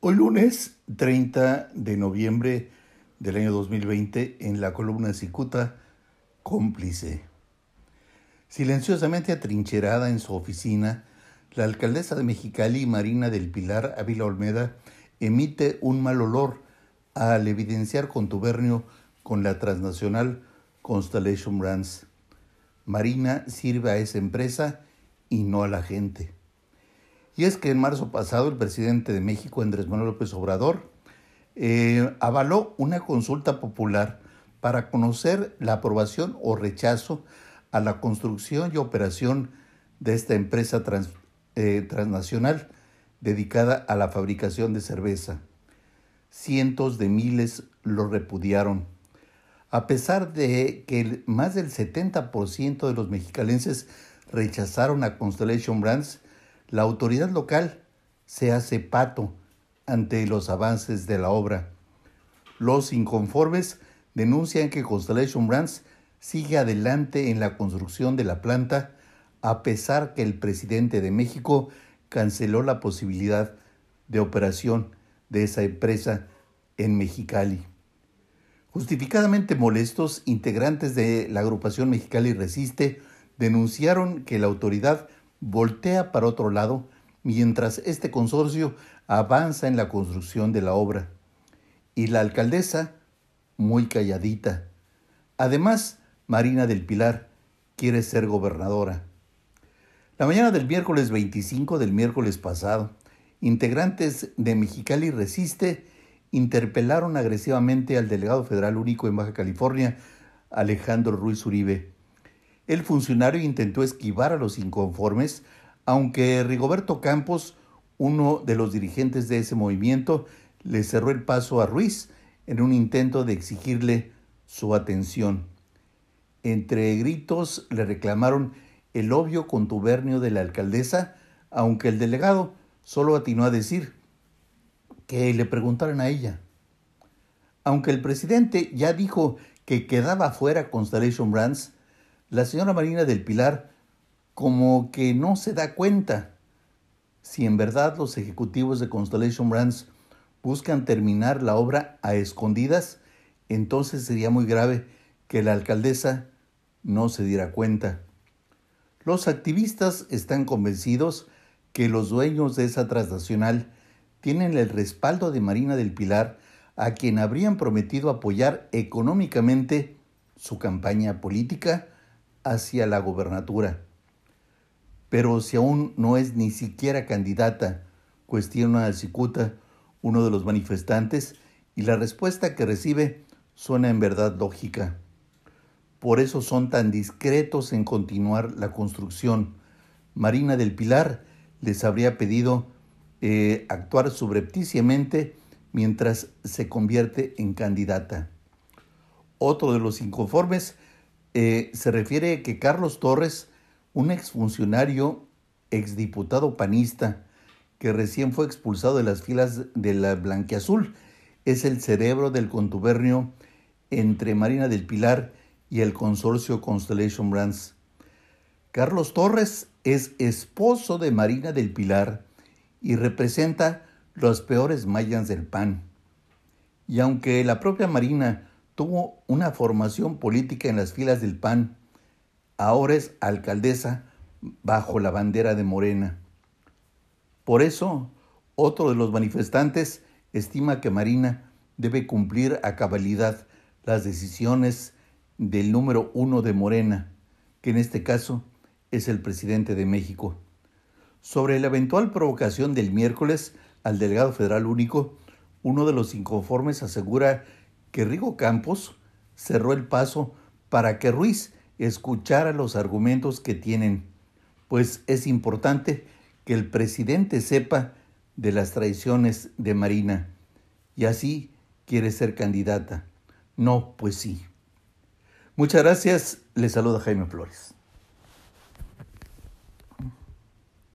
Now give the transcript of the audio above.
Hoy lunes 30 de noviembre del año 2020 en la columna Cicuta, cómplice. Silenciosamente atrincherada en su oficina, la alcaldesa de Mexicali, Marina del Pilar Ávila Olmeda, emite un mal olor al evidenciar contubernio con la transnacional Constellation Brands. Marina sirve a esa empresa y no a la gente. Y es que en marzo pasado el presidente de México, Andrés Manuel López Obrador, eh, avaló una consulta popular para conocer la aprobación o rechazo a la construcción y operación de esta empresa eh, transnacional dedicada a la fabricación de cerveza. Cientos de miles lo repudiaron. A pesar de que más del 70% de los mexicalenses rechazaron a Constellation Brands, la autoridad local se hace pato ante los avances de la obra. Los inconformes denuncian que Constellation Brands sigue adelante en la construcción de la planta a pesar que el presidente de México canceló la posibilidad de operación de esa empresa en Mexicali. Justificadamente molestos, integrantes de la agrupación Mexicali Resiste denunciaron que la autoridad voltea para otro lado mientras este consorcio avanza en la construcción de la obra. Y la alcaldesa, muy calladita. Además, Marina del Pilar quiere ser gobernadora. La mañana del miércoles 25 del miércoles pasado, integrantes de Mexicali Resiste interpelaron agresivamente al delegado federal único en Baja California, Alejandro Ruiz Uribe, el funcionario intentó esquivar a los inconformes, aunque Rigoberto Campos, uno de los dirigentes de ese movimiento, le cerró el paso a Ruiz en un intento de exigirle su atención. Entre gritos le reclamaron el obvio contubernio de la alcaldesa, aunque el delegado solo atinó a decir que le preguntaran a ella. Aunque el presidente ya dijo que quedaba fuera Constellation Brands, la señora Marina del Pilar como que no se da cuenta si en verdad los ejecutivos de Constellation Brands buscan terminar la obra a escondidas, entonces sería muy grave que la alcaldesa no se diera cuenta. Los activistas están convencidos que los dueños de esa transnacional tienen el respaldo de Marina del Pilar, a quien habrían prometido apoyar económicamente su campaña política hacia la gobernatura. Pero si aún no es ni siquiera candidata, cuestiona a Cicuta, uno de los manifestantes, y la respuesta que recibe suena en verdad lógica. Por eso son tan discretos en continuar la construcción. Marina del Pilar les habría pedido eh, actuar subrepticiamente mientras se convierte en candidata. Otro de los inconformes eh, se refiere que Carlos Torres, un exfuncionario, exdiputado panista, que recién fue expulsado de las filas de la Blanquiazul, es el cerebro del contubernio entre Marina del Pilar y el consorcio Constellation Brands. Carlos Torres es esposo de Marina del Pilar y representa los peores mayas del PAN. Y aunque la propia Marina tuvo una formación política en las filas del PAN. Ahora es alcaldesa bajo la bandera de Morena. Por eso, otro de los manifestantes estima que Marina debe cumplir a cabalidad las decisiones del número uno de Morena, que en este caso es el presidente de México. Sobre la eventual provocación del miércoles al delegado federal único, uno de los inconformes asegura que Rigo Campos cerró el paso para que Ruiz escuchara los argumentos que tienen, pues es importante que el presidente sepa de las traiciones de Marina y así quiere ser candidata. No, pues sí. Muchas gracias. Le saluda Jaime Flores.